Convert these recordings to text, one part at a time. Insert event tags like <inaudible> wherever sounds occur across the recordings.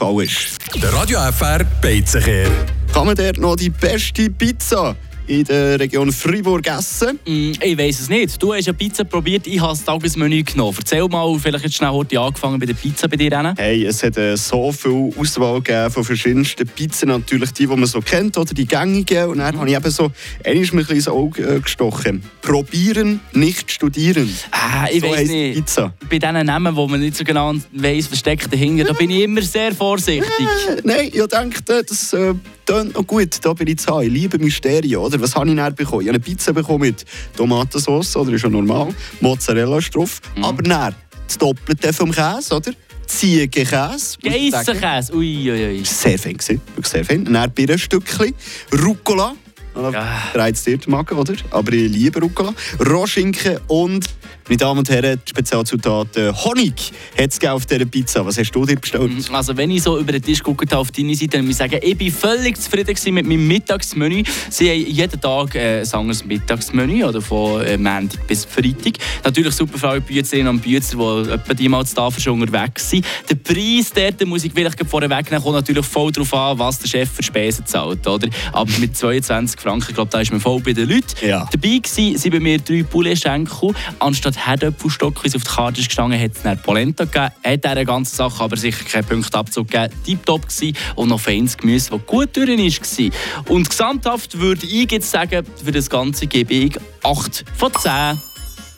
Ball ist. Der Radio FR Beizenkehr. Kann man dort noch die beste Pizza in der Region Freiburg essen? Mm, ich weiß es nicht. Du hast ja Pizza probiert, ich habe das Tagesmenü genommen. Erzähl mal, vielleicht jetzt schnell heute angefangen bei der Pizza bei dir. Rennen. Hey, es hat äh, so viel Auswahl gegeben von verschiedensten Pizzen. Natürlich die, die man so kennt, oder die gängigen. Und dann habe ich eben so, einmal ist mir ein bisschen ins Auge äh, gestochen. Probieren, nicht studieren. Ah, ich so weiß nicht. Pizza. Bei diesen Namen, wo man nicht so genau weiss, versteckt dahinter, da bin ich immer sehr vorsichtig. Äh, <laughs> nein, ich dachte, das äh, tönt noch gut. Da bin ich zu haben. Ich liebe Mysterien, oder? Was habe ich dann bekommen? Ich habe eine Pizza bekommen mit Tomatensauce, oder? Ist ja normal. Mozzarella ist drauf. Aber dann das Doppelte vom Käse, oder? Ziegenkäse. Geissenkäse, ui, ui, ui. Sehr fein gewesen, wirklich sehr fein. Dann Birnenstückchen, Rucola. Ah. Es dir den Magen, oder? Aber ich liebe Rucola. Rohschinken und, meine Damen und Herren, die Spezialzutat äh, Honig hat es auf dieser Pizza. Was hast du dir bestellt? Also wenn ich so über den Tisch gucke auf deine Seite, dann muss ich sagen, ich bin völlig zufrieden mit meinem Mittagsmenü. Sie haben jeden Tag äh, ein anderes Mittagsmenü, oder von äh, Montag bis Freitag. Natürlich super alle Büzerinnen und Büzer, die etwa die mal zu Tafel schon unterwegs sind. Der Preis dort, muss ich vielleicht vorweg nehmen, kommt natürlich voll darauf an, was der Chef für Spesen zahlt. Oder? Aber mit 22 Franken, ich glaube, da ist man voll bei den Leuten. Ja. Dabei waren sind bei mir drei Poulet-Schenkel. Anstatt Herdöpfelstock, wie es auf der Karte ist gestanden, hat es dann Polenta gegeben. Hat dieser ganzen Sache aber sicher keinen Punktabzug gegeben. Tipptopp gewesen und noch feines Gemüse, das gut durch war. Und gesamthaft würde ich jetzt sagen, für das Ganze gebe ich 8 von 10.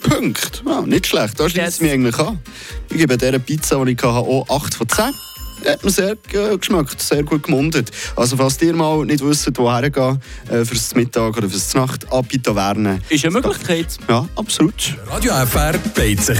Punkt. Ja, nicht schlecht. Da schließt Yes. es mich eigentlich an. Ich gebe dieser Pizza, die ich hatte, auch 8 von 10. Hat mir sehr äh, geschmeckt, sehr gut gemundet. Also falls ihr mal nicht wisst, woher gehen, äh, fürs Mittag oder fürs Nacht, ab in die Taverne. Ist eine Möglichkeit. Ja, absolut. Radio FR Beizenkehr.